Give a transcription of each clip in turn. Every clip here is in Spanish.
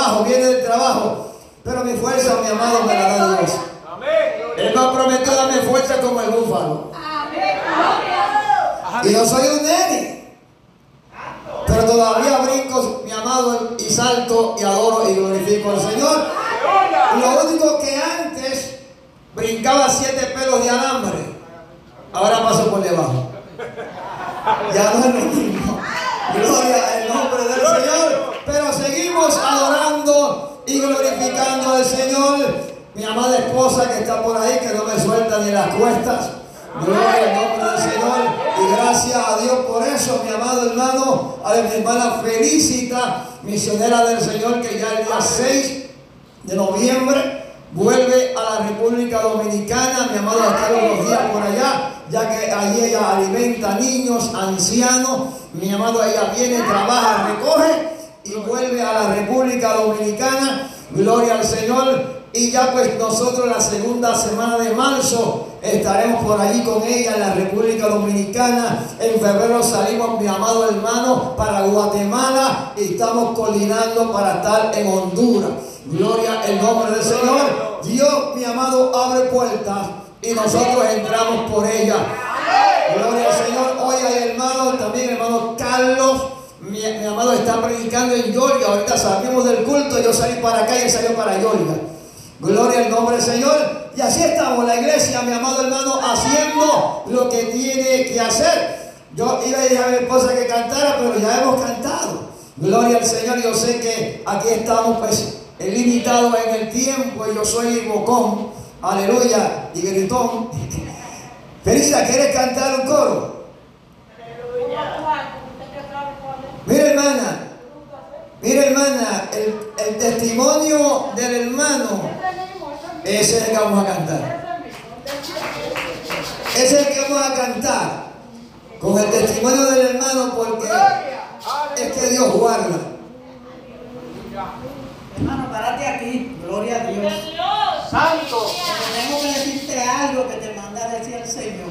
Trabajo, viene del trabajo. Pero mi fuerza, mi amado, me la da Dios. Él me ha prometido darme fuerza como el búfalo. Y no soy un nene. Pero todavía brinco, mi amado, y salto y adoro y glorifico al Señor. Lo único que antes brincaba siete pelos de alambre, ahora paso por debajo. Ya no es lo mismo. Gloria al nombre del Señor. Pero seguimos adorando y glorificando al Señor. Mi amada esposa que está por ahí, que no me suelta ni las cuestas. Gloria al nombre del Señor. Y gracias a Dios por eso, mi amado hermano. A mi hermana Felicita, misionera del Señor, que ya el día 6 de noviembre vuelve a la República Dominicana. Mi amado estar unos días por allá, ya que allí ella alimenta niños, ancianos. Mi amado ella viene, trabaja, recoge y vuelve a la República Dominicana. Gloria al Señor. Y ya pues nosotros la segunda semana de marzo estaremos por allí con ella en la República Dominicana. En febrero salimos, mi amado hermano, para Guatemala y estamos coordinando para estar en Honduras. Gloria al nombre del Señor. Dios, mi amado, abre puertas y nosotros entramos por ella. Gloria al Señor. Hoy hay hermanos, también hermano Carlos. Mi, amado está predicando en Georgia. Ahorita salimos del culto. Yo salí para acá y él salió para Georgia. Gloria al nombre del Señor. Y así estamos, la iglesia, mi amado hermano, haciendo lo que tiene que hacer. Yo iba a decir a mi esposa que cantara, pero ya hemos cantado. Gloria al Señor. Yo sé que aquí estamos, pues, limitados en el tiempo. Y yo soy bocón. Aleluya. Y gritón. Felisa, ¿quieres cantar un coro? Mira, hermana. Mira, hermana, el, el testimonio del hermano, ese es el que vamos a cantar. Ese es el que vamos a cantar. Con el testimonio del hermano, porque es que Dios guarda. Hermano, párate aquí. Gloria a Dios. Santo. Tengo que decirte algo que te manda a decir el Señor.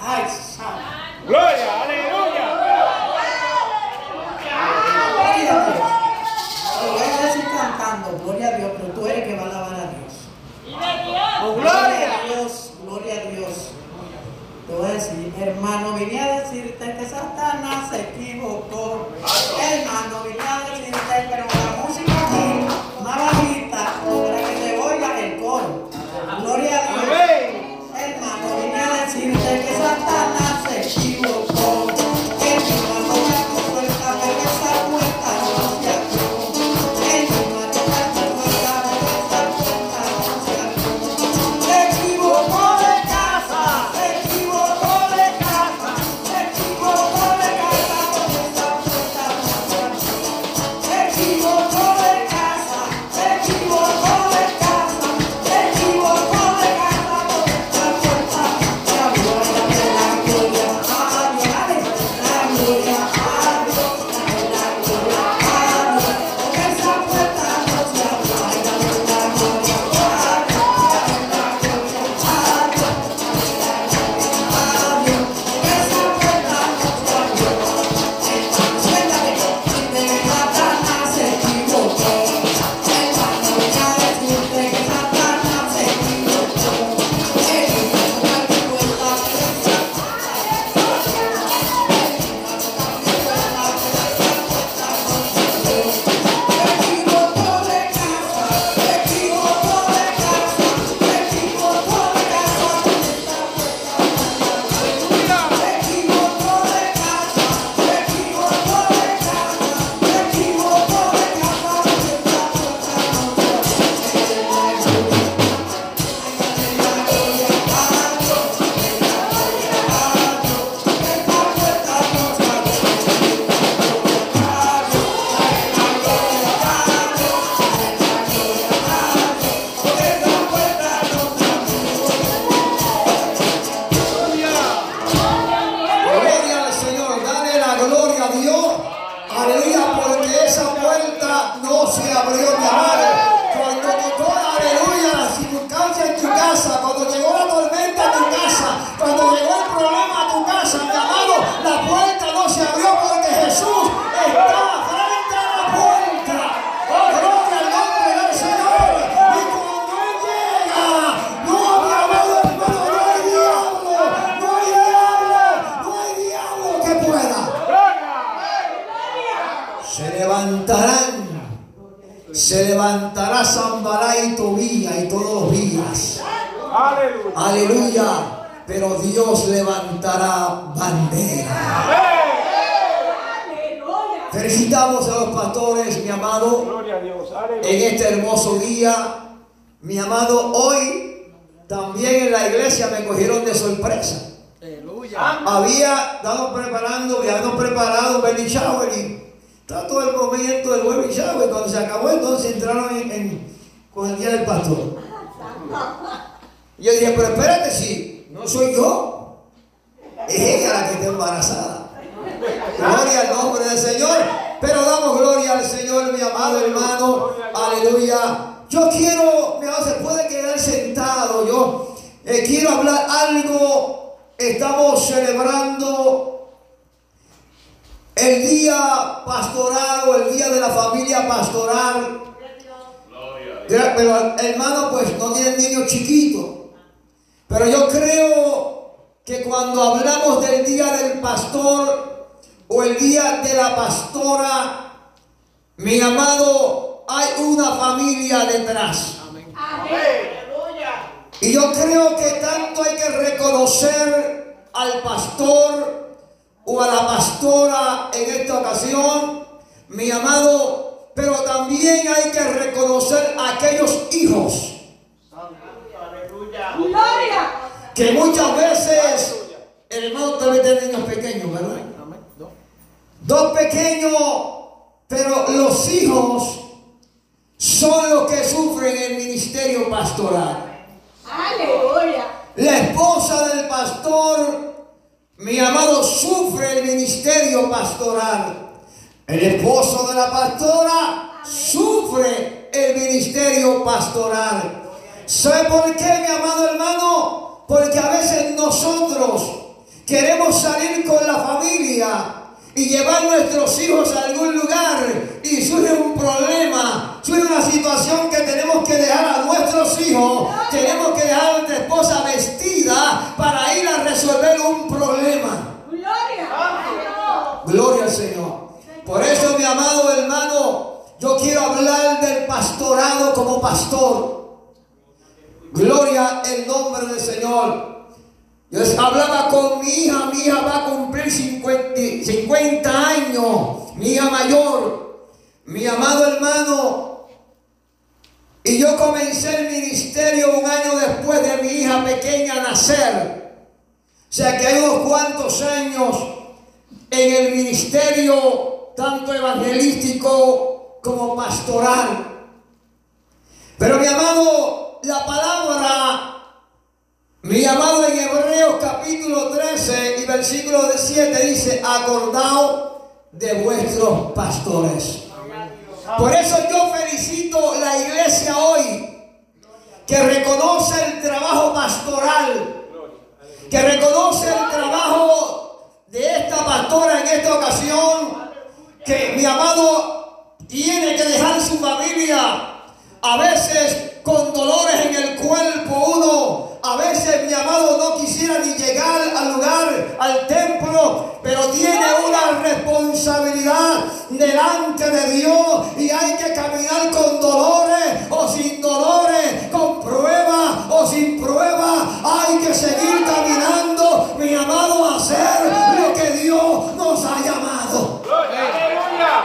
Ay, santo. Gloria, aleluya. Gloria a Dios. Te voy a decir cantando, gloria a Dios, pero tú eres que va a alabar a Dios. Oh, Gloria gloria. a Dios, gloria a Dios. Te voy a decir, hermano, vine a decirte que Satanás se equivocó. Hermano, vine a decirte, pero no se abrió, Aleluya. Pero Dios levantará bandera. Felicitamos a los pastores, mi amado, Gloria a Dios. Aleluya. en este hermoso día. Mi amado, hoy también en la iglesia me cogieron de sorpresa. Había estado preparando, habíamos preparado un baby shower y está todo el movimiento del baby shower. Cuando se acabó, entonces entraron en, en- con el día del pastor. Y yo dije, pero espérate, si no soy yo, es ella la que está embarazada. Gloria al nombre del Señor. Pero damos gloria al Señor, mi amado hermano. Aleluya. Yo quiero, mi amado, se puede quedar sentado. Yo eh, quiero hablar algo. Estamos celebrando el día pastoral o el día de la familia pastoral. Pero hermano, pues no tienen niños chiquitos. Pero yo creo que cuando hablamos del día del pastor o el día de la pastora, mi amado, hay una familia detrás. Amén. Y yo creo que tanto hay que reconocer al pastor o a la pastora en esta ocasión, mi amado, pero también hay que reconocer a aquellos hijos Gloria. que muchas veces, el hermano también tiene niños pequeños, ¿verdad? Dos pequeños, pero los hijos son los que sufren el ministerio pastoral. Aleluya. La esposa del pastor, mi amado, sufre el ministerio pastoral. El esposo de la pastora sufre el ministerio pastoral. ¿Sabe por qué, mi amado hermano? Porque a veces nosotros queremos salir con la familia y llevar nuestros hijos a algún lugar y surge un problema, surge una situación que tenemos que dejar a nuestros hijos, tenemos que dejar a nuestra esposa vestida para ir a resolver un problema. Gloria. Gloria al Señor. Por eso, mi amado hermano, yo quiero hablar del pastorado como pastor. Gloria el nombre del Señor. Yo hablaba con mi hija, mi hija va a cumplir 50, 50 años, mi hija mayor, mi amado hermano. Y yo comencé el ministerio un año después de mi hija pequeña nacer. O sea que hay unos cuantos años en el ministerio, tanto evangelístico como pastoral. Pero mi amado, la palabra mi amado en Hebreos capítulo 13 y versículo 7 dice, acordaos de vuestros pastores. Por eso yo felicito la iglesia hoy que reconoce el trabajo pastoral, que reconoce el trabajo de esta pastora en esta ocasión, que mi amado tiene que dejar su familia a veces con dolores en el cuerpo uno, a veces mi amado no quisiera ni llegar al lugar, al templo, pero tiene una responsabilidad delante de Dios y hay que caminar con dolores o sin dolores, con prueba o sin prueba, hay que seguir caminando, mi amado, hacer lo que Dios nos ha llamado. Aleluya.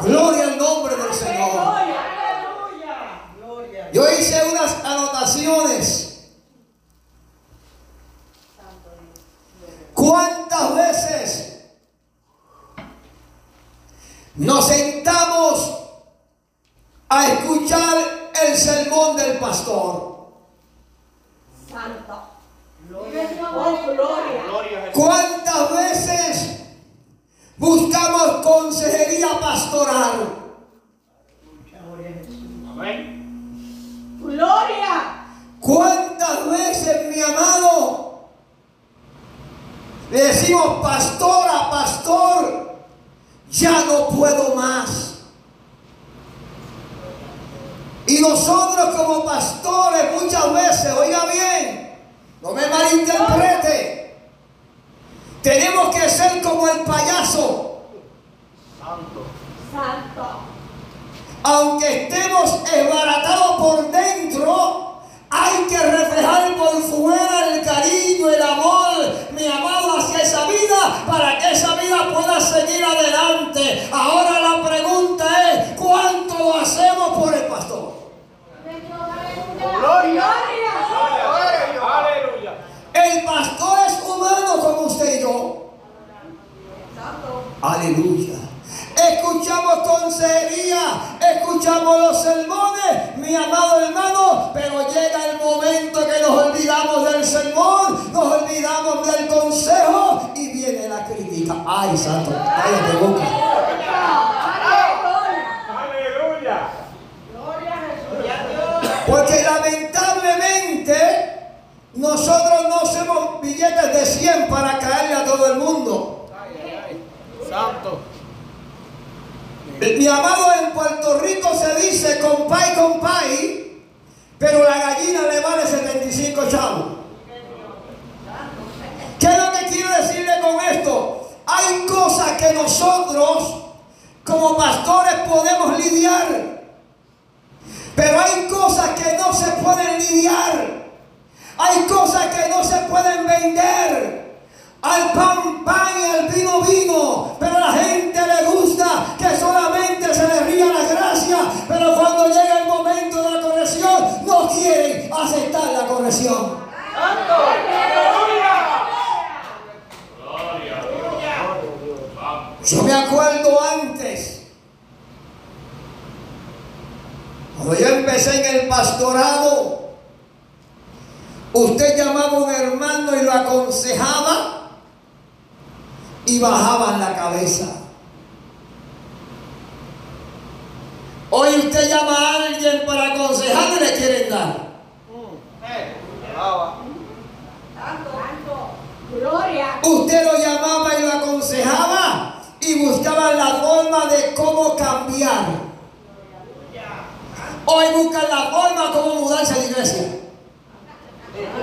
Gloria al nombre del Señor. Aleluya. Yo hice unas ¿Cuántas veces nos sentamos a escuchar el sermón del pastor? Santo. Oh, gloria. Gloria a Jesús. ¿Cuántas veces buscamos consejería pastoral. Amén. Gloria. ¿Cuántas veces, mi amado, le decimos, pastora, pastor, ya no puedo más? Y nosotros como pastores muchas veces, oiga bien, no me malinterprete, tenemos que ser como el payaso. Santo. Santo. aunque estemos esbaratados por dentro, hay que reflejar por fuera el cariño, el amor, mi amado, hacia esa vida, para que esa vida pueda seguir adelante. Ahora la pregunta es, ¿cuánto lo hacemos por el pastor? Gloria. Gloria. Aleluya. El pastor es humano como usted y yo. Aleluya. Escuchamos consejería, escuchamos los sermones, mi amado hermano, pero llega el momento que nos olvidamos del sermón, nos olvidamos del consejo y viene la crítica. Ay, santo, cállate boca. Aleluya. Porque lamentablemente nosotros no hacemos billetes de 100 para caerle a todo el mundo. Santo. Mi amado, en Puerto Rico se dice compay, compay, pero la gallina le vale 75 chavos. ¿Qué es lo que quiero decirle con esto? Hay cosas que nosotros como pastores podemos lidiar, pero hay cosas que no se pueden lidiar. Hay cosas que no se pueden vender. Al pan pan y al vino vino, pero a la gente le gusta que solamente se le ría la gracia, pero cuando llega el momento de la corrección no quieren aceptar la corrección. Yo me acuerdo antes, cuando yo empecé en el pastorado, usted llamaba a un hermano y lo aconsejaba y bajaban la cabeza. Hoy usted llama a alguien para aconsejar y le quieren dar. Gloria. Usted lo llamaba y lo aconsejaba y buscaban la forma de cómo cambiar. Hoy buscan la forma cómo mudarse a la iglesia.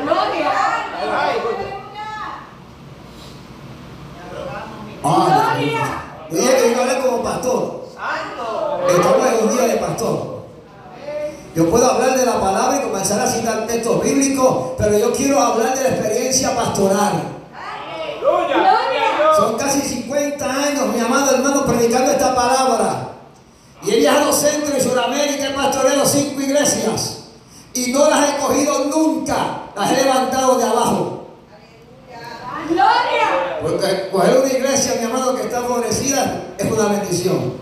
Gloria. Que a hablar como pastor. Estamos en un día de pastor. Yo puedo hablar de la palabra y comenzar a citar textos bíblicos, pero yo quiero hablar de la experiencia pastoral. Son casi 50 años, mi amado hermano, predicando esta palabra. Y he viajado centro y Sudamérica, he pastoreado cinco iglesias. Y no las he cogido nunca, las he levantado de abajo. Gloria. Porque coger una iglesia, mi amado, que está florecida, es una bendición.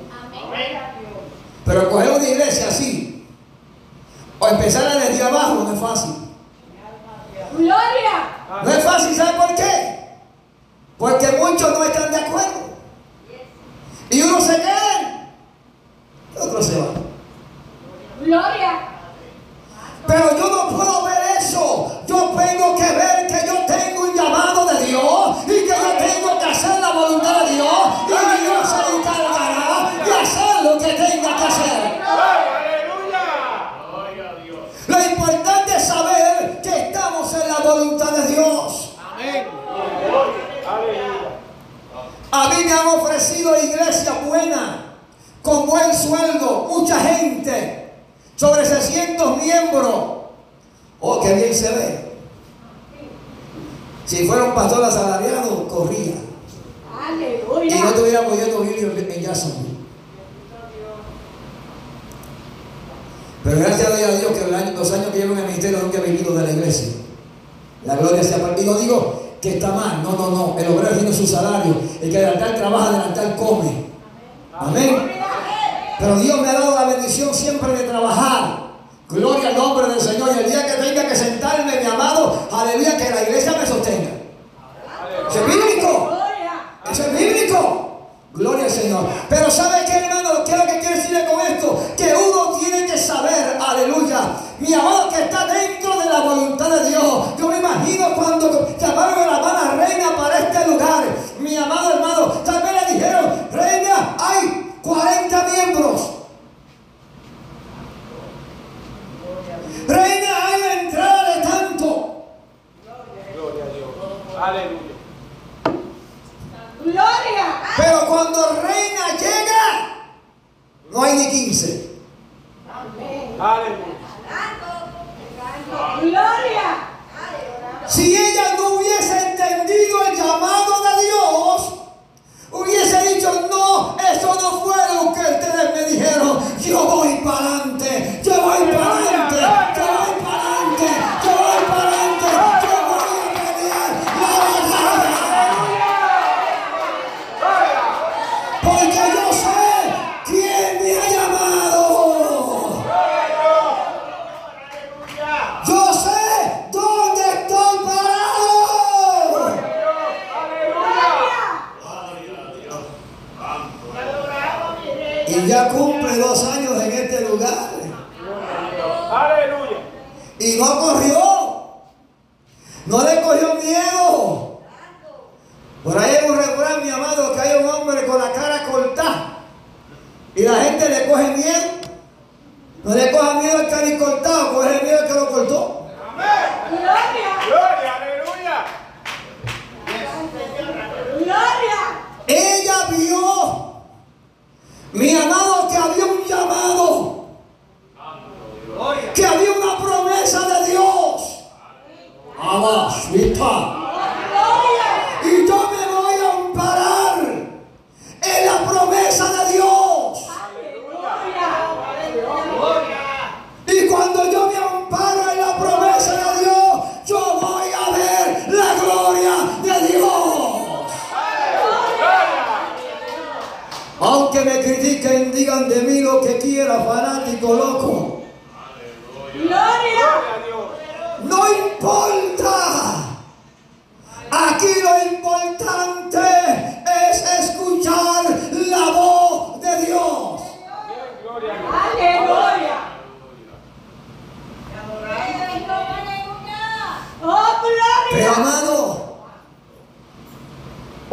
Pero coger una iglesia así, o empezar desde abajo, no es fácil. Gloria. No es fácil, ¿sabe por qué? Porque muchos no están de acuerdo. Y uno se queda, y otro se va. Gloria. Pero yo no puedo ver eso. Yo tengo que ver que yo tengo llamado de Dios y que yo tengo que hacer la voluntad de Dios y Dios se encargará de hacer lo que tenga que hacer. Aleluya. Lo importante es saber que estamos en la voluntad de Dios. Aleluya. A mí me han ofrecido iglesia buena, con buen sueldo, mucha gente, sobre 600 miembros. Oh, qué bien se ve. Si fuera un pastor asalariado, corría. Y no Aleluya. estuviéramos yendo Billy en Jacksonville. Pero gracias a Dios que año- los años que llevo en el ministerio nunca he venido de la iglesia. La gloria sea para Y no digo que está mal, no, no, no. El obrero tiene su salario. El que de altar trabaja, del altar come. Amén. Pero Dios me ha dado la bendición siempre de trabajar. Gloria al nombre del Señor. Y el día que tenga que sentarme, mi amado, aleluya, que la iglesia me sostenga.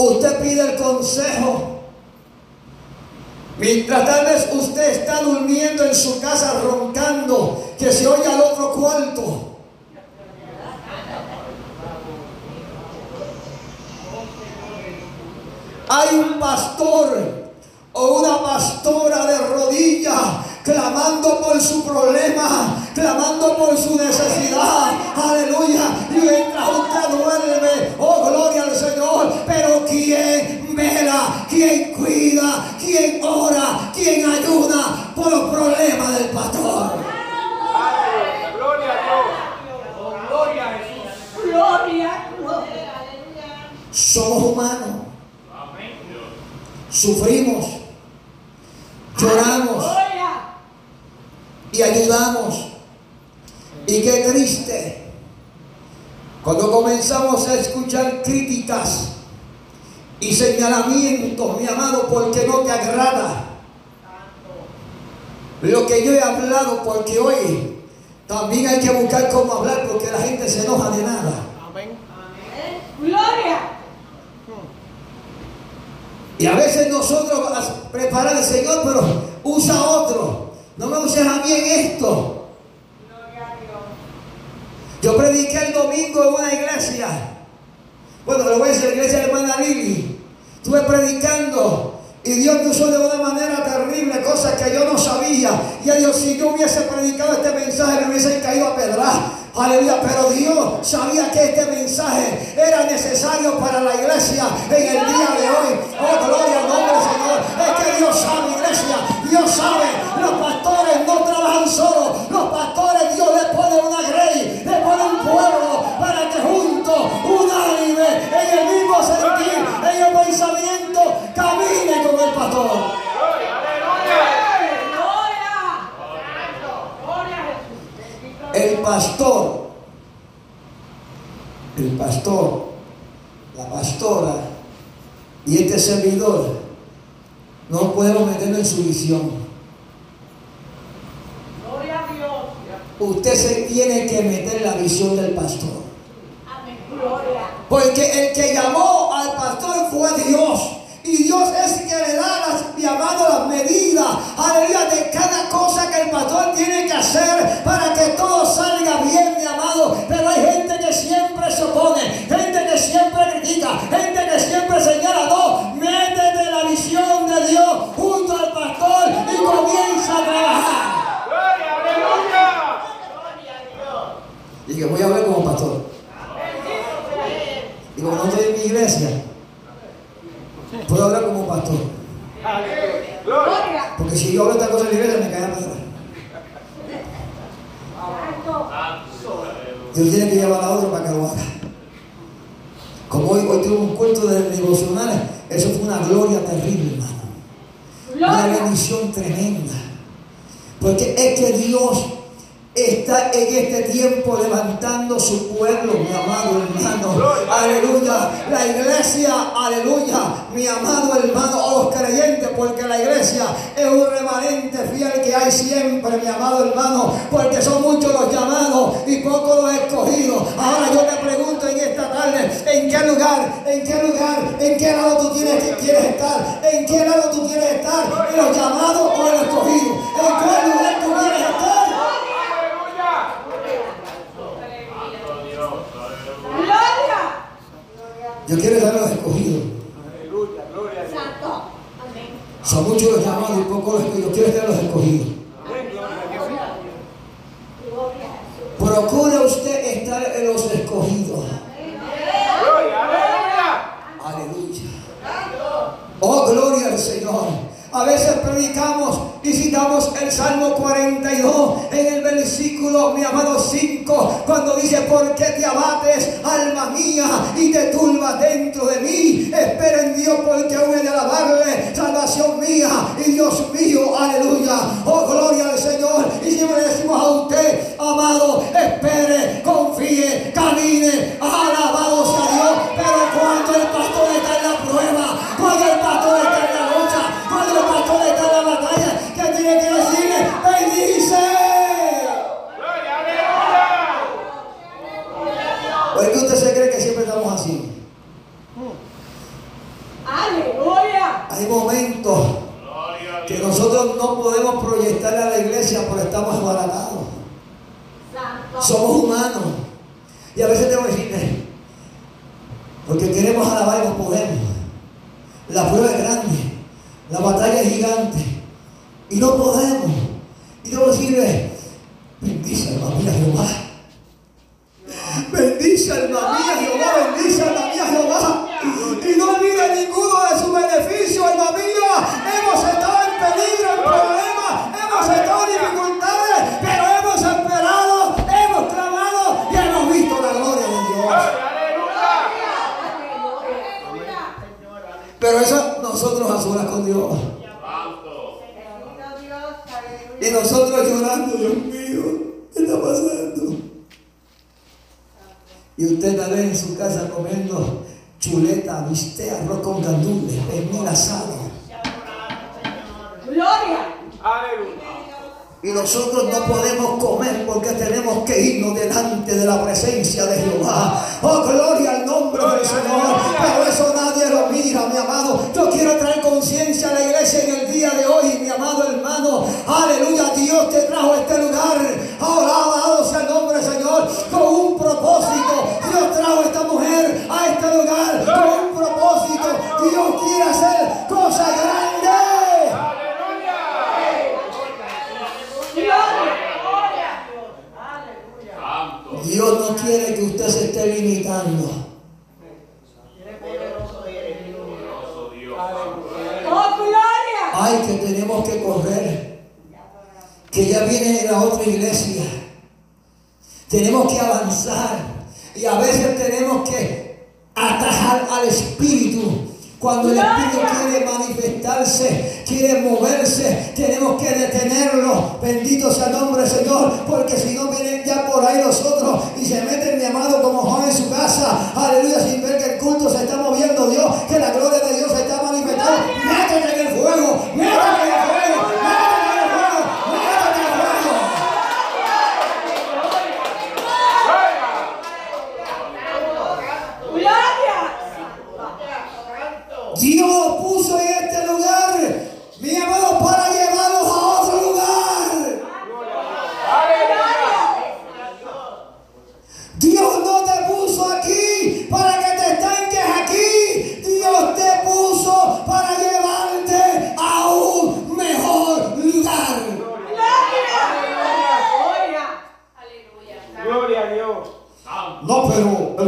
Usted pide el consejo. Mientras tal vez usted está durmiendo en su casa roncando, que se oye al otro cuarto. Hay un pastor o una pastora de rodillas clamando por su problema, clamando por su necesidad. Aleluya. Y mientras usted duerme, oh gloria al Señor. Pero ¿quién vela? ¿Quién cuida? ¿Quién ora? ¿Quién ayuda por los problemas del pastor? Aleluya. Gloria a Dios. Gloria a Jesús. Gloria. Gloria. Somos humanos. Sufrimos. Lloramos. Gloria. Y ayudamos. Y qué triste cuando comenzamos a escuchar críticas y señalamientos, mi amado, porque no te agrada lo que yo he hablado, porque hoy también hay que buscar cómo hablar, porque la gente se enoja de nada. Gloria. Y a veces nosotros preparamos, Señor, pero usa otro. No me uses a mí en esto. Yo prediqué el domingo en una iglesia. Bueno, lo voy a decir, la iglesia de hermana Lili. Estuve predicando y Dios me usó de una manera terrible, cosas que yo no sabía. Y a Dios, si yo hubiese predicado este mensaje, me hubiesen caído a pedrar. Aleluya, pero Dios sabía que este mensaje era necesario para la iglesia en el día de hoy. Oh, gloria al nombre del Señor. Es que Dios sabe, iglesia. Dios sabe. Pastores trabajan solos. Los pastores, Dios les pone una grey, le pone un pueblo para que juntos, unánime, en el mismo sentir, en el pensamiento, caminen con el pastor. El pastor, el pastor, la pastora y este servidor no podemos meternos en su visión. Gloria a Dios. Usted se tiene que meter en la visión del pastor. Porque el que llamó al pastor fue Dios. Y Dios es el que le da las, llamado las medidas, aleluya, de cada cosa que el pastor tiene que hacer para que todo salga bien, mi amado. Pero hay gente que siempre se opone, gente que siempre critica, gente que siempre señala, no, métete la visión de Dios junto al pastor y comienza a trabajar. ¡Gloria, aleluya! Y que voy a hablar como pastor. Y como no estoy en mi iglesia, puedo hablar como pastor. Porque si yo hablo esta cosa en la iglesia, me cae a pasar. Santo. Dios tiene que llevar a otro para que lo haga. Como hoy, hoy tuvimos un culto de devocionales, eso fue una gloria terrible, hermano. Una bendición tremenda. Porque es que Dios está en este tiempo levantando su pueblo, mi amado hermano. Aleluya. La iglesia, aleluya. Mi amado hermano, o los creyentes, porque la iglesia es un remanente fiel que hay siempre, mi amado hermano. Porque son muchos los llamados y pocos los escogidos. Ahora yo te pregunto en esta tarde, ¿en qué lugar, en qué lugar, en qué lado tú tienes, quieres estar? ¿En qué lado tú quieres estar? ¿En los llamados o en los escogidos? ¿En cuál lugar tú quieres estar? Yo quiero estar en los escogidos. ¡Aleluya! ¡Gloria a Dios! Santo. Amén. Son muchos los llamados y pocos los escogidos. Yo quiero estar en los escogidos. Amén, gloria a Dios. Gloria a Jesús. Procura usted estar en los escogidos. ¡Gloria! ¡Aleluya! Aleluya. Oh, gloria al Señor. A veces predicamos y citamos el Salmo 42 en el versículo, mi amado 5, cuando dice, ¿por qué te abates, alma mía, y te turbas dentro de mí? Espera en Dios porque aún he de alabarle, salvación mía y Dios mío, aleluya. Oh, gloria al Señor. Y siempre le decimos a usted, amado, espere, confíe, camine, alabado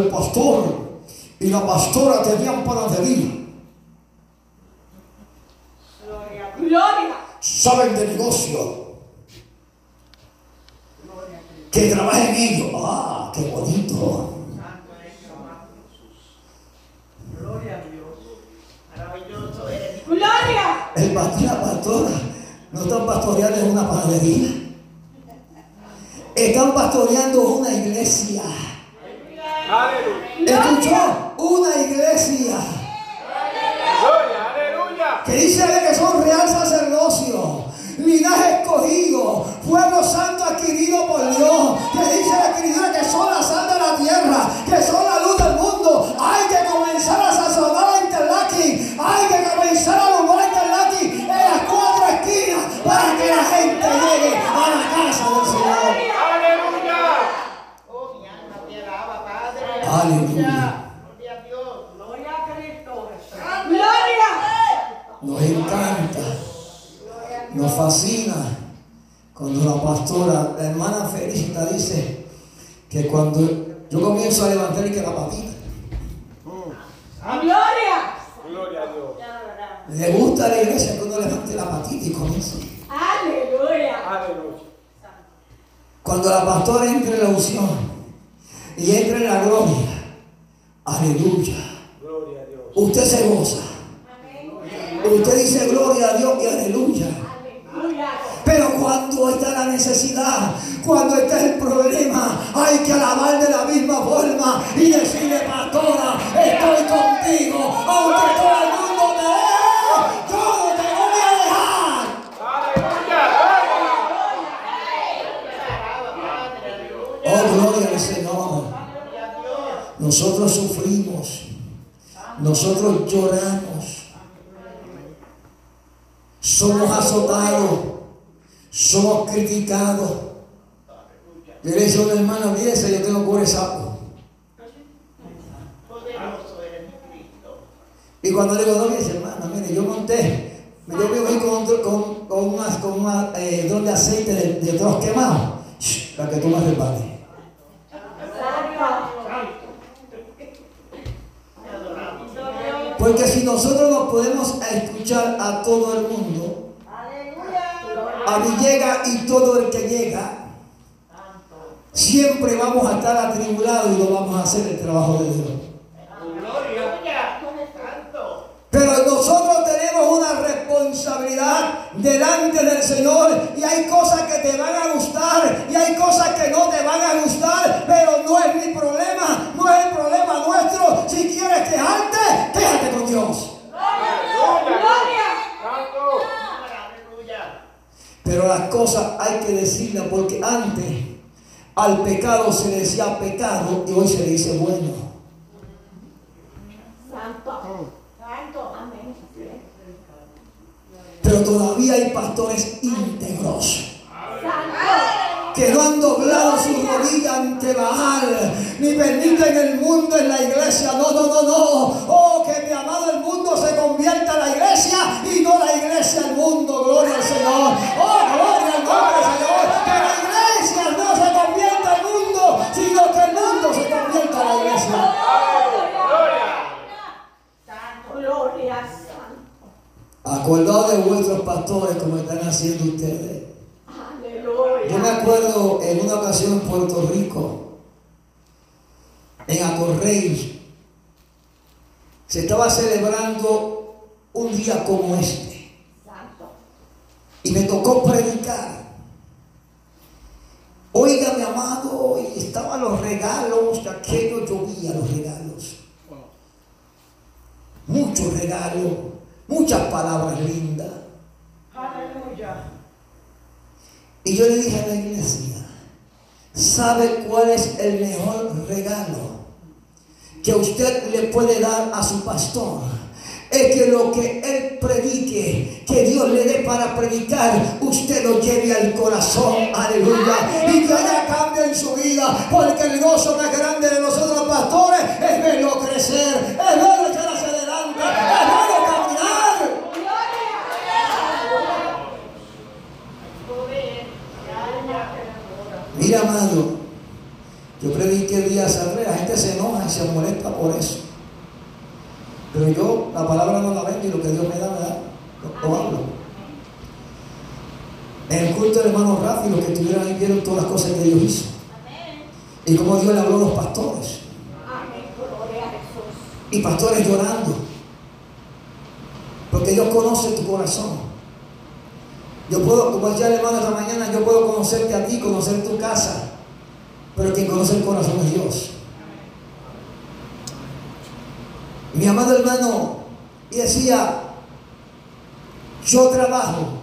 el pastor y la pastora tenían panadería. Gloria. Saben de negocio. Que trabajen ellos. Ah, qué bonito. Gloria. El pastor y la pastora no están pastoreando en una panadería. Están pastoreando una iglesia. ¿Escuchó? Una iglesia. Que dice que son real sacerdocio, linaje escogido, pueblo santo adquirido por Dios. Que dice la escritura que son la sal de la tierra, que son Aleluya. Gloria a Dios. Gloria a Cristo. Gloria. Nos encanta, nos fascina cuando la pastora, la hermana Felicita dice que cuando yo comienzo a levantar y que la patita, Gloria. Gloria a Dios. le gusta a la iglesia que uno levante la patita y comience. Aleluya. Aleluya. Cuando la pastora entre en la unción y entre en la gloria, aleluya, Gloria a Dios. usted se goza. Usted dice gloria a Dios y aleluya. Aleluya. Pero cuando está la necesidad, cuando está el problema, hay que alabar de la misma forma y decirle, pastora, estoy contigo, aunque todo el Nosotros sufrimos, nosotros lloramos, somos azotados, somos criticados. Yo le decía a una hermana, yo tengo cuore sapo. Y cuando le digo, no, fíjese, hermana, mire, yo monté, yo vivo ahí con, con, con unas, con eh, de aceite de, de otros quemados, para que tú me resbales. Porque si nosotros nos podemos escuchar a todo el mundo, a Villega y todo el que llega, siempre vamos a estar atribulados y no vamos a hacer el trabajo de Dios. Aleluya. Santo. Pero nosotros tenemos una responsabilidad delante del Señor y hay cosas que te van a gustar y hay cosas que no te van a gustar, pero no es mi problema, no es el problema nuestro. Si quieres quejarte, quéjate con Dios. Gloria. Pero las cosas hay que decirlas porque antes al pecado se decía pecado y hoy se dice bueno. Santo. Santo. Amén. Pero todavía hay pastores íntegros. Que no han doblado su rodilla ante Baal, ni permiten el mundo en la iglesia. No, no, no, no. Oh, que mi amado el mundo se convierta en la iglesia y no la iglesia al mundo. Gloria al Señor. Oh, gloria al nombre del Señor. Acordados de vuestros pastores como están haciendo ustedes. Yo me acuerdo en una ocasión en Puerto Rico, en Acorrey, se estaba celebrando un día como este y me tocó predicar. Oiga, mi amado, y estaban los regalos, de aquello llovía los regalos. Muchos regalos, muchas palabras lindas. Aleluya. Y yo le dije a la iglesia, ¿sabe cuál es el mejor regalo que usted le puede dar a su pastor? es que lo que Él predique, que Dios le dé para predicar, usted lo lleve al corazón, aleluya, y que haya cambio en su vida, porque el gozo más grande de nosotros los pastores es verlo crecer, es verlo echar hacia adelante, es verlo caminar. Mira, amado, yo prediqué días atrás, la gente se enoja y se molesta por eso. Pero yo la palabra no la vendo y lo que Dios me da, me da, lo, lo hablo. En el culto del hermano Rafi, los que estuvieron ahí vieron todas las cosas que Dios hizo. Y cómo Dios le habló a los pastores. Y pastores llorando. Porque Dios conoce tu corazón. Yo puedo, como decía el hermano esta mañana, yo puedo conocerte a ti, conocer tu casa. Pero quien conoce el corazón es Dios. Mi amado hermano, y decía, yo trabajo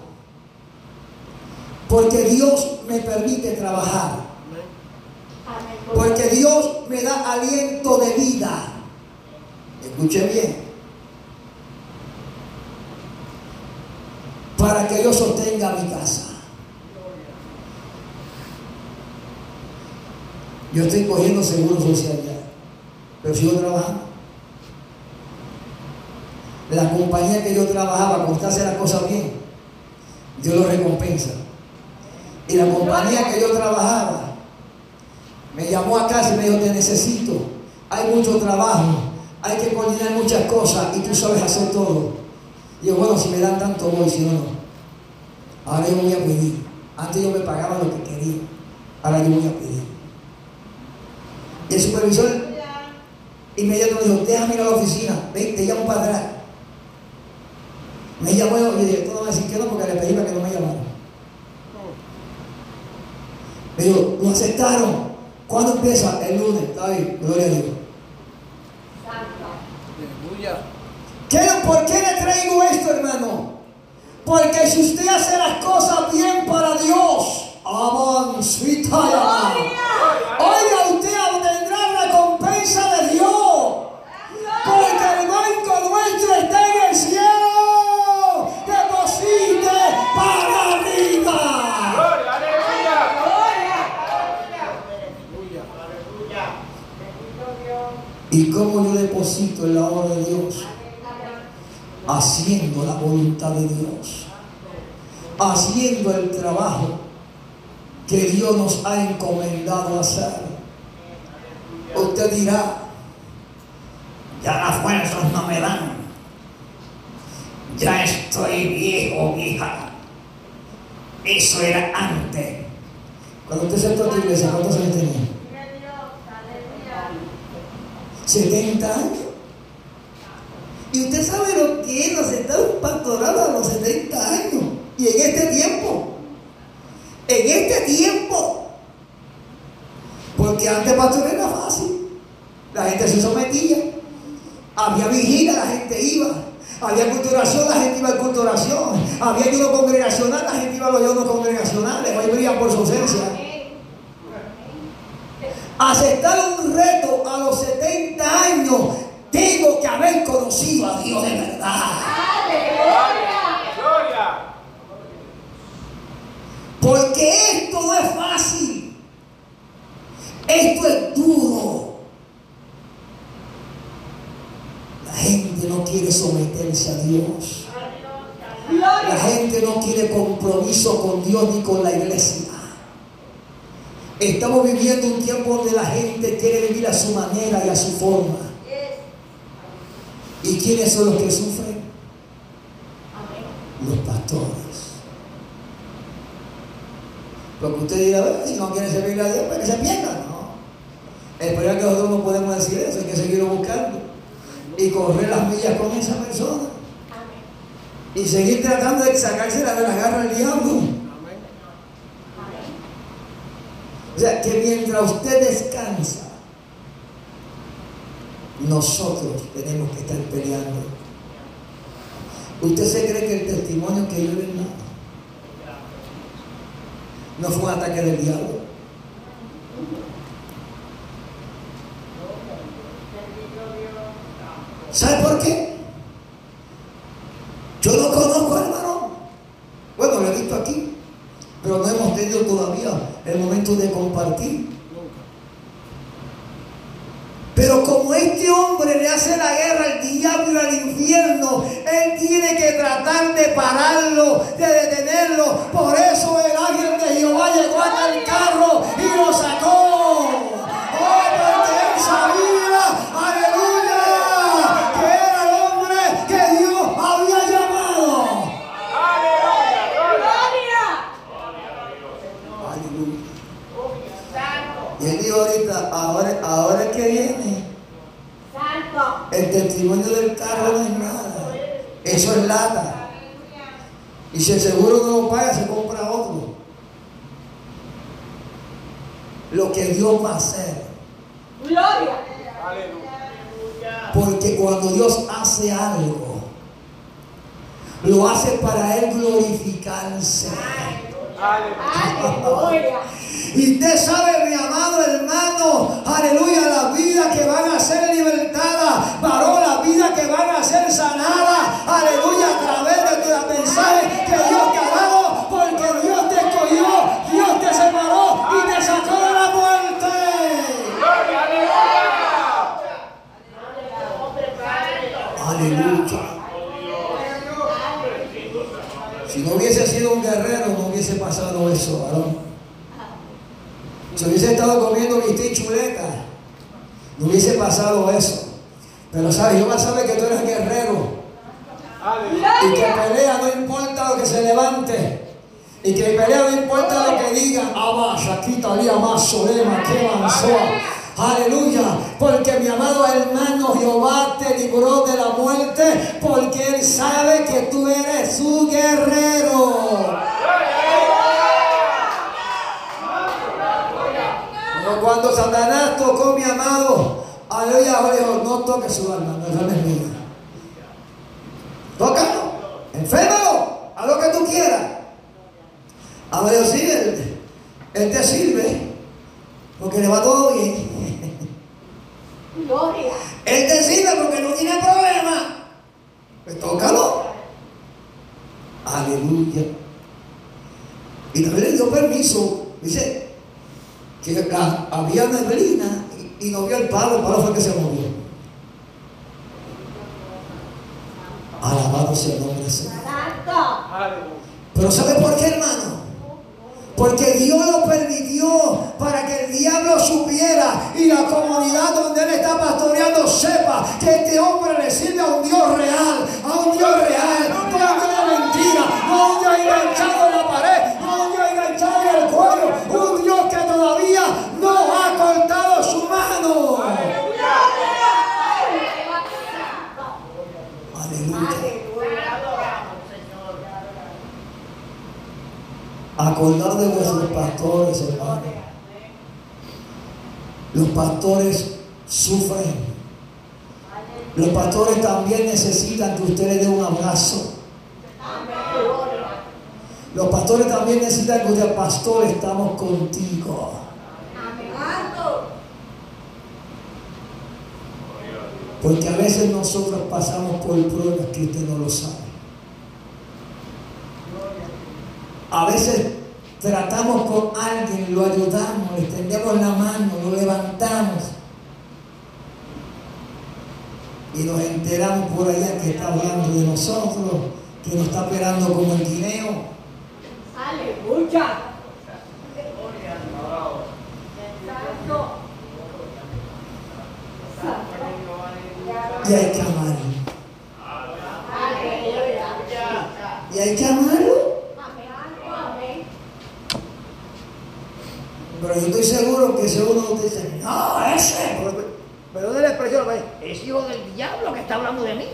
porque Dios me permite trabajar. Porque Dios me da aliento de vida. Escuche bien. Para que yo sostenga mi casa. Yo estoy cogiendo seguro social ya. Pero sigo trabajando. La compañía que yo trabajaba, con usted hace las cosas bien, Dios lo recompensa. Y la compañía que yo trabajaba, me llamó a casa y me dijo, te necesito. Hay mucho trabajo, hay que coordinar muchas cosas y tú sabes hacer todo. Yo, bueno, si me dan tanto voy, si no, no. Ahora yo voy a pedir. Antes yo me pagaba lo que quería. Ahora yo voy a pedir. Y el supervisor inmediatamente me dijo, déjame ir a la oficina, ven, te llamo para atrás. Me llamó y dije, tú no me decir que no porque le pedí para que no me llamara. Me dijo, lo aceptaron. ¿Cuándo empieza? El lunes. Está bien, gloria a Dios. Aleluya. ¿Qué- ¿Por qué le traigo esto, hermano? Porque si usted hace las cosas bien para Dios, avancita Oiga, usted obtendrá recompensa de Dios. Porque el banco nuestro está en el cielo. Deposite para arriba. Gloria, aleluya. Aleluya. ¿Y cómo yo deposito en la obra de Dios? Haciendo la voluntad de Dios. Haciendo el trabajo que Dios nos ha encomendado hacer. Usted dirá, ya las fuerzas no me dan. Ya estoy viejo, hija. Eso era antes. Cuando usted se a tu iglesia, ¿cuántos años tenía? 70 años. Y usted sabe lo que es los estados pastorados a los 70 años. Y en este tiempo. En este tiempo. Porque antes pastor era fácil. La gente se sometía. Había vigilia, la gente iba. Había culturación, la gente iba a culturación. Había ayuno congregacional, la gente iba a los ayunos congregacionales. Hoy brilla por su ausencia. Aceptar un reto a los 70 años, tengo que haber conocido a Dios de verdad. Gloria. Porque esto no es fácil. Esto es duro. La gente no quiere someterse a Dios. La gente no quiere compromiso con Dios ni con la iglesia. Estamos viviendo un tiempo donde la gente quiere vivir a su manera y a su forma. ¿Y quiénes son los que sufren? Los pastores. Porque usted dirá, "Bueno, si no quiere servir a Dios, pues que se pierda. No. El problema es que nosotros no podemos decir eso, hay que seguirlo buscando. Y correr las millas con esa persona. Y seguir tratando de sacársela de la garra del diablo. O sea, que mientras usted descansa, nosotros tenemos que estar peleando. ¿Usted se cree que el testimonio que yo le da no fue un ataque del diablo? ¿Sabe por qué? Yo no conozco varón. Bueno, lo he visto aquí, pero no hemos tenido todavía el momento de compartir. Pero como este hombre le hace la guerra al diablo y al infierno, él tiene que tratar de pararlo, de detenerlo. Por eso el ángel de Jehová llegó hasta el carro y lo sacó. Oh, porque él sabía, aleluya, que era el hombre que Dios había llamado. Aleluya. Y él dijo ahorita, ahora, ahora es que viene. Santo. El testimonio del carro no es nada. Eso es lata. Y si el seguro no lo paga, se compra otro. Lo que Dios va a hacer. Gloria. Porque cuando Dios hace algo, lo hace para Él glorificarse. Aleluya. Y usted sabe, mi amado hermano, aleluya, las vidas que van a ser libertadas, varón, las vidas que van a ser sanadas, aleluya, tu mensaje que Dios te ha dado, porque Dios te escogió, Dios te separó y te sacó de la muerte. Aleluya. Si no hubiese sido un guerrero, no hubiese pasado eso, varón. Si hubiese estado comiendo bistec chuleta, no hubiese pasado eso. Pero sabes, Jehová sabe que tú eres guerrero y que pelea no importa lo que se levante. Y que pelea no importa lo que digan. Abba, Shakita, Lía, más Solema, que Aleluya, porque mi amado hermano Jehová te libró de la muerte, porque Él sabe que tú eres su guerrero. Pero cuando Satanás tocó mi amado, aleluya, no toques su alma, no es mía. Enférmalo, haz lo que tú quieras. Ahora yo sí, él, él te sirve, porque le va todo bien. Gloria. Él te sirve porque no tiene problema. Pues tócalo. Aleluya. Y también le dio permiso. Dice que la- había neblina y, y no vio el palo. El palo fue el que se movió. Alabado sea el nombre del Señor. Santo. Pero ¿sabe por qué, hermano? Porque Dios lo permitió para que el diablo supiera y la comunidad donde él está pastoreando sepa que este hombre le sirve a un Dios real, a un Dios real, no a un Dios de mentira, no a un Dios enganchado en la pared, no a un Dios enganchado en el cuello, un Dios que todavía no ha cortado su mano. Aleluya. Acordar de vuestros pastores, hermano. Los pastores sufren. Los pastores también necesitan que usted les dé un abrazo. Los pastores también necesitan que usted, pastor, estamos contigo. Porque a veces nosotros pasamos por pruebas que usted no lo sabe. A veces tratamos con alguien, lo ayudamos, le extendemos la mano, lo levantamos. Y nos enteramos por allá que está hablando de nosotros, que nos está esperando como el guineo. Aleluya. Y hay que. Aleluya. Y hay que amarlo. Amén. Pero yo estoy seguro que si uno de ustedes dice, no, ese. pero- de la expresión, es hijo del diablo que está hablando de mí.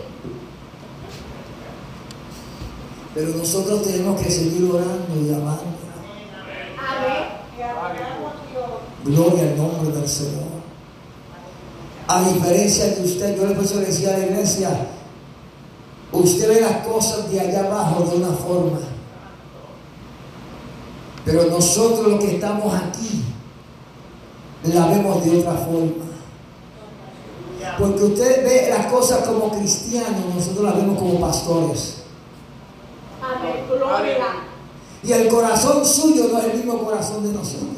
Pero nosotros tenemos que seguir orando y amando. Amén. Gloria al nombre del Señor. A diferencia de usted, yo le le decía a la iglesia, usted ve las cosas de allá abajo de una forma. Pero nosotros los que estamos aquí, la vemos de otra forma. Porque usted ve las cosas como cristianos, nosotros las vemos como pastores. Y el corazón suyo no es el mismo corazón de nosotros.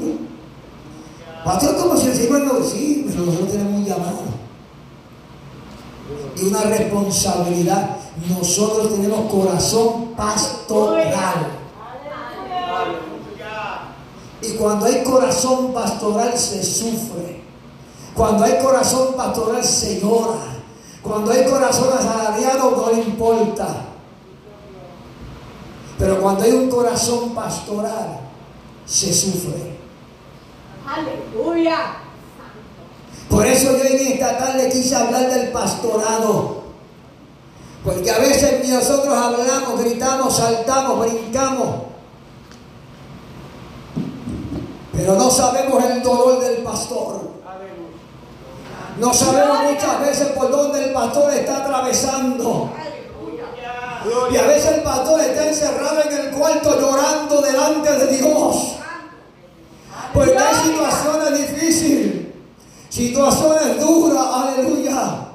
Pastor, como si el Señor no sí, pero nosotros tenemos un llamado. Y una responsabilidad. Nosotros tenemos corazón pastoral. Y cuando hay corazón pastoral se sufre. Cuando hay corazón pastoral se llora. Cuando hay corazón asalariado no le importa. Pero cuando hay un corazón pastoral se sufre. Aleluya. Por eso yo en esta tarde quise hablar del pastorado. Porque a veces nosotros hablamos, gritamos, saltamos, brincamos. Pero no sabemos el dolor del pastor. No sabemos muchas veces por dónde el pastor está atravesando. Y a veces el pastor está encerrado en el cuarto llorando delante de Dios. Porque hay situaciones difíciles, situaciones duras, aleluya.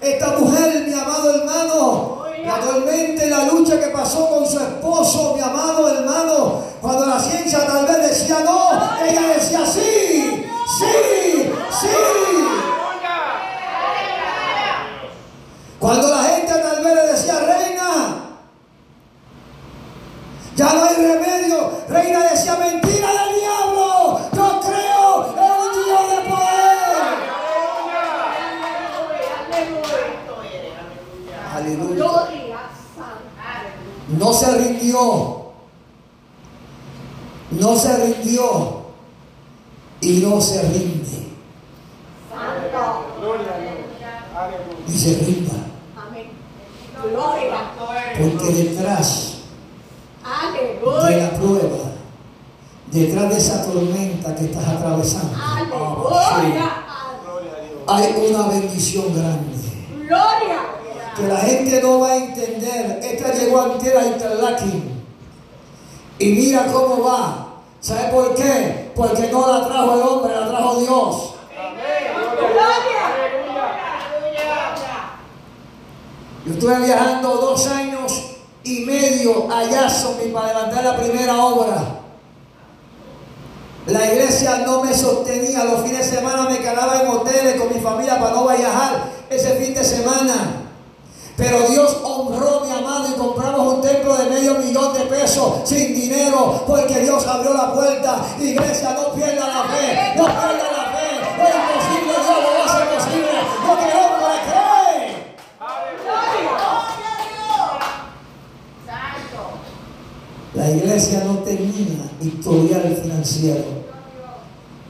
Esta mujer, mi amado hermano, la tormenta y la lucha que pasó con su esposo, mi amado hermano, cuando la ciencia tal vez decía no, ella decía sí, sí, sí. Cuando la gente tal vez le decía reina, ya no hay remedio, reina decía mentira del diablo, yo creo en un Dios de poder. Aleluya. Gloria Santa. No se rindió. No se rindió. Y no se rinde. Santo. Gloria a Dios. Aleluya. Y se rinda. Amén. Gloria. Porque detrás de Aleluya. la prueba, detrás de esa tormenta que estás atravesando, Aleluya. Gloria a Dios. hay una bendición grande. Gloria. Que la gente no va a entender. Esta llegó antes a Interlaken. Y mira cómo va. ¿Sabe por qué? Porque no la trajo el hombre, la trajo Dios. Yo estuve viajando dos años y medio a Jacksonville para levantar la primera obra. La iglesia no me sostenía. Los fines de semana me quedaba en hoteles con mi familia para no viajar ese fin de semana. Pero Dios honró mi amado y compramos un templo de medio millón de pesos sin dinero porque Dios abrió la puerta. Iglesia, no pierda la fe, no pierda la fe. Lo imposible Dios lo hace posible. Lo el hombre cree. La iglesia no tenía historial financiero.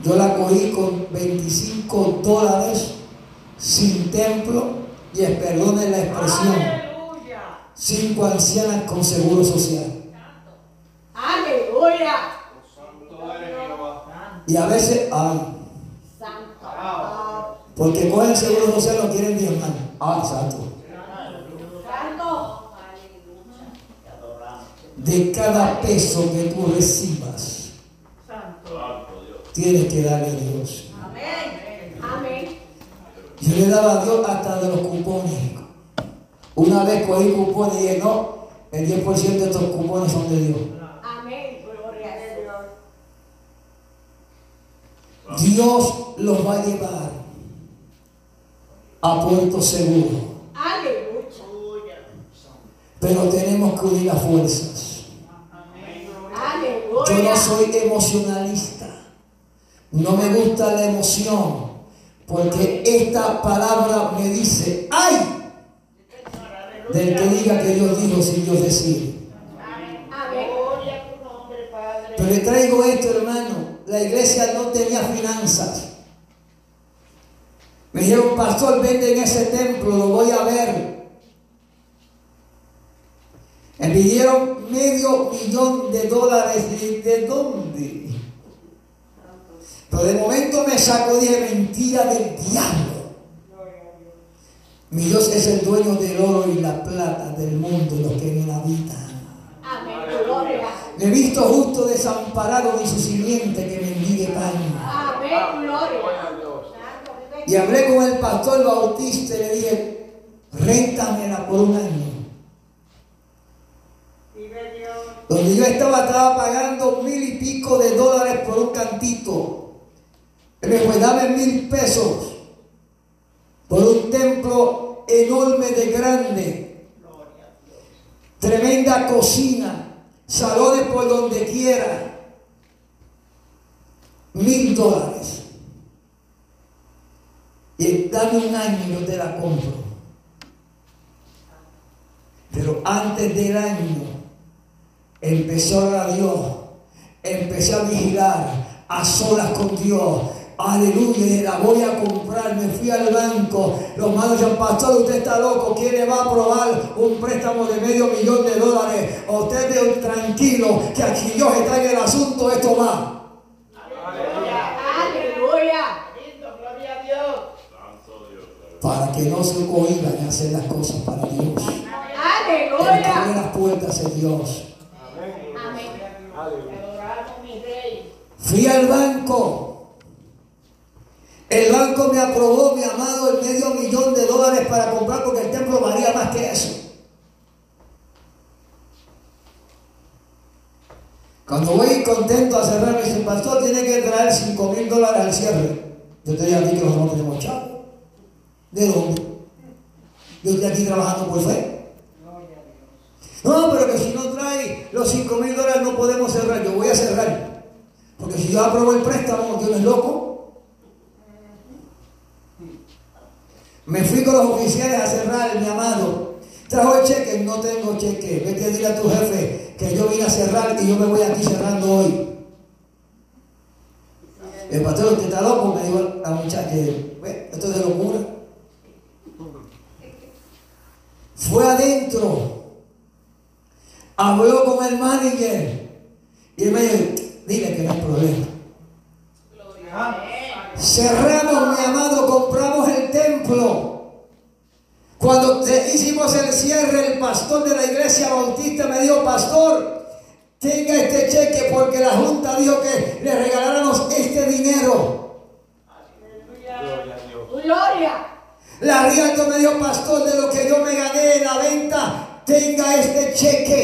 Yo la cogí con 25 dólares sin templo y perdone la expresión, cinco ancianas con seguro social. Aleluya. Y a veces, ay, Santo. porque cogen seguro social no quieren diezmar. Ah, exacto. Santo. De cada peso que tú recibas, tienes que darle a Dios. Amén. Amén. Yo le daba a Dios hasta de los cupones. Una vez cogí cupones y dije, no, el 10% de estos cupones son de Dios. Amén. Gloria a Dios. Dios los va a llevar a puerto seguro. Aleluya. Pero tenemos que unir las fuerzas. Yo no soy emocionalista. No me gusta la emoción. Porque esta palabra me dice, ¡ay! Del que diga que Dios dijo sin Dios decir. Pero le traigo esto, hermano. La iglesia no tenía finanzas. Me dijeron, pastor, vende en ese templo, lo voy a ver. Me pidieron medio millón de dólares. ¿Y ¿De dónde? Pero de momento me sacó, dije, mentira del diablo. Mi Dios es el dueño del oro y la plata del mundo y los que en él habitan. Amén. Gloria. Me he visto justo desamparado ni su simiente que mendigue pan. Amén. Gloria. Y hablé con el pastor Bautista y le dije, réntamela por un año. Donde yo estaba, estaba pagando mil y pico de dólares por un cantito. Me dame mil pesos por un templo enorme de grande. Tremenda cocina, salones por donde quiera. Mil dólares. Y dame un año y yo te la compro. Pero antes del año empezó a orar a Dios, empecé a vigilar a solas con Dios. Aleluya, y la voy a comprar. Me fui al banco. Los manos decían, pastor, usted está loco. ¿Quién le va a aprobar un préstamo de medio millón de dólares? Usted de tranquilo, que aquí Dios está en el asunto, esto va. Aleluya. Gloria a Dios. Para que no se cohiban a hacer las cosas para Dios. Aleluya. las puertas es Dios. Amén. Adoramos mi rey. Fui al banco. El banco me aprobó, mi amado, el medio millón de dólares para comprar porque el templo valía más que eso. Cuando voy contento a cerrar, me dice, pastor, tiene que traer 5 mil dólares al cierre. Yo te dije a ti que nosotros no tenemos chavo. ¿De dónde? Yo estoy aquí trabajando por fe. No, pero que si no trae los 5 mil dólares no podemos cerrar. Yo voy a cerrar. Porque si yo apruebo el préstamo, Dios es loco. Me fui con los oficiales a cerrar, mi amado. Trajo el cheque, no tengo cheque. Vete a decirle a tu jefe que yo vine a cerrar y yo me voy aquí cerrando hoy. El pastor, usted está loco, me dijo la muchacha. "Ve, Esto es de locura. Fue adentro. Habló con el manager. Y él me dijo, dile que no hay problema. Cerramos, mi amado, compramos el templo. Cuando te- hicimos el cierre, el pastor de la iglesia bautista me dijo, pastor, tenga este cheque porque la junta dijo que le regaláramos este dinero. Gloria. La Rialto me dijo, pastor, de lo que yo me gané en la venta, tenga este cheque.